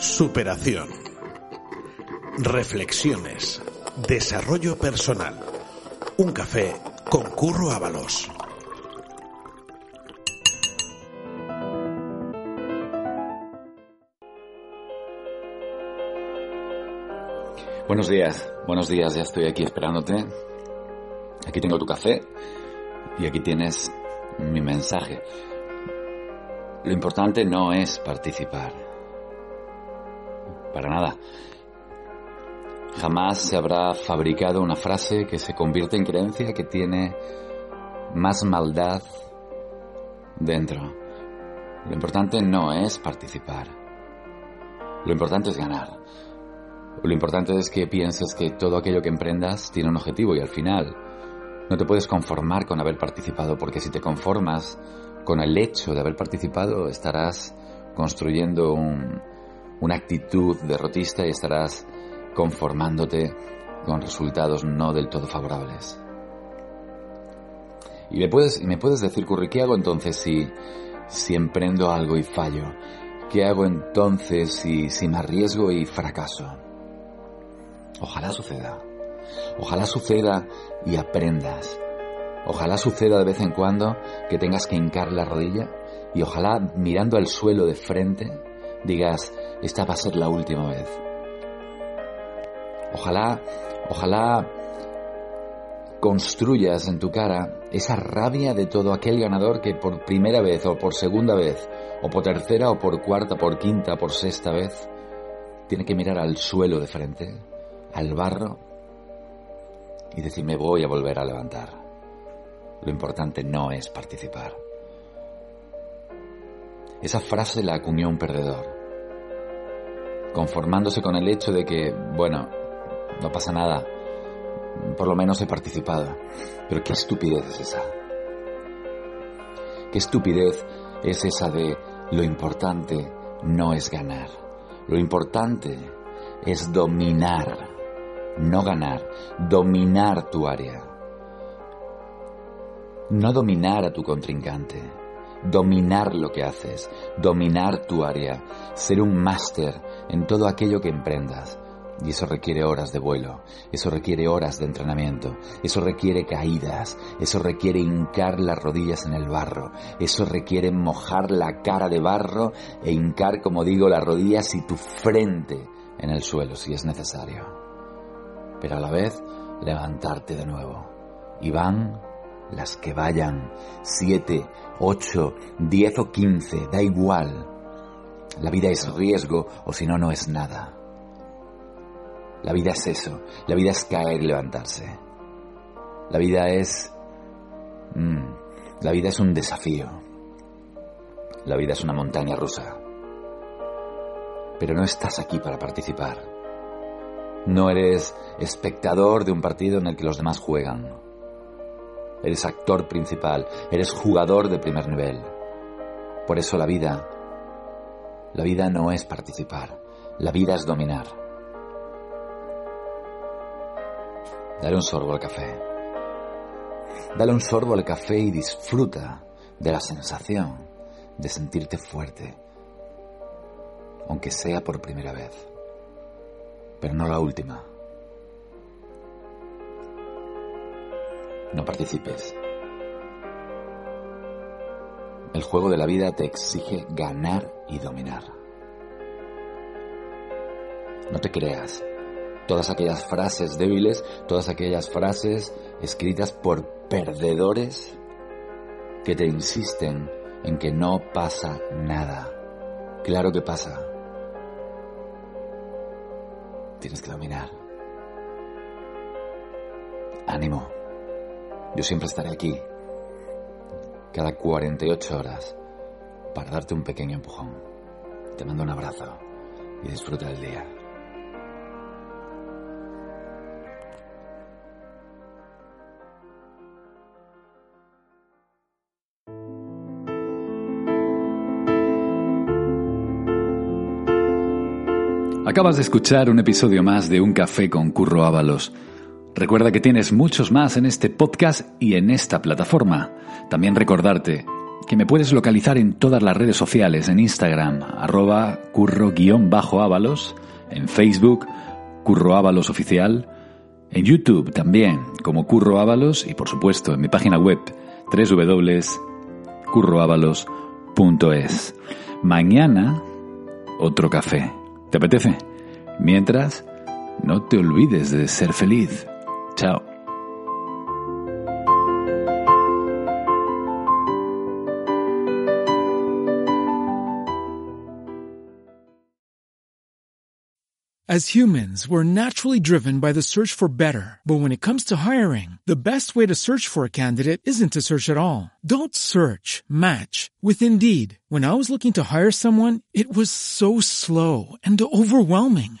Superación. Reflexiones. Desarrollo personal. Un café con Curro Ábalos. Buenos días, buenos días, ya estoy aquí esperándote. Aquí tengo tu café y aquí tienes mi mensaje. Lo importante no es participar. Para nada. Jamás se habrá fabricado una frase que se convierte en creencia que tiene más maldad dentro. Lo importante no es participar. Lo importante es ganar. Lo importante es que pienses que todo aquello que emprendas tiene un objetivo y al final no te puedes conformar con haber participado porque si te conformas con el hecho de haber participado estarás construyendo una actitud derrotista y estarás conformándote con resultados no del todo favorables. Y me puedes, me puedes decir, Curry, ¿qué hago entonces si, si emprendo algo y fallo? ¿Qué hago entonces si, si me arriesgo y fracaso? Ojalá suceda. Ojalá suceda y aprendas. Ojalá suceda de vez en cuando que tengas que hincar la rodilla y ojalá mirando al suelo de frente digas, esta va a ser la última vez. Ojalá, ojalá construyas en tu cara esa rabia de todo aquel ganador que por primera vez o por segunda vez o por tercera o por cuarta, por quinta, por sexta vez tiene que mirar al suelo de frente al barro y decir me voy a volver a levantar. Lo importante no es participar. Esa frase la acuñó un perdedor, conformándose con el hecho de que, bueno, no pasa nada, por lo menos he participado. Pero qué estupidez es esa. Qué estupidez es esa de lo importante no es ganar. Lo importante es dominar no ganar, dominar tu área. No dominar a tu contrincante, dominar lo que haces, dominar tu área, ser un máster en todo aquello que emprendas. Y eso requiere horas de vuelo, eso requiere horas de entrenamiento, eso requiere caídas, eso requiere hincar las rodillas en el barro, eso requiere mojar la cara de barro e hincar, como digo, las rodillas y tu frente en el suelo si es necesario pero a la vez levantarte de nuevo. Y van las que vayan, siete, ocho, diez o quince, da igual. La vida es riesgo o si no, no es nada. La vida es eso, la vida es caer y levantarse. La vida es... Mm, la vida es un desafío. La vida es una montaña rusa. Pero no estás aquí para participar. No eres espectador de un partido en el que los demás juegan. Eres actor principal, eres jugador de primer nivel. Por eso la vida, la vida no es participar, la vida es dominar. Dale un sorbo al café. Dale un sorbo al café y disfruta de la sensación de sentirte fuerte, aunque sea por primera vez pero no la última. No participes. El juego de la vida te exige ganar y dominar. No te creas todas aquellas frases débiles, todas aquellas frases escritas por perdedores que te insisten en que no pasa nada. Claro que pasa. Tienes que dominar. Ánimo. Yo siempre estaré aquí, cada 48 horas, para darte un pequeño empujón. Te mando un abrazo y disfruta del día. Acabas de escuchar un episodio más de Un Café con Curro Ábalos. Recuerda que tienes muchos más en este podcast y en esta plataforma. También recordarte que me puedes localizar en todas las redes sociales, en Instagram, arroba curro-ábalos, en Facebook, Curro Ábalos Oficial, en YouTube también, como Curro Ábalos, y por supuesto en mi página web, www.curroábalos.es. Mañana, otro café. ¿Te apetece? Mientras, no te olvides de ser feliz. As humans, we're naturally driven by the search for better. But when it comes to hiring, the best way to search for a candidate isn't to search at all. Don't search, match with Indeed. When I was looking to hire someone, it was so slow and overwhelming.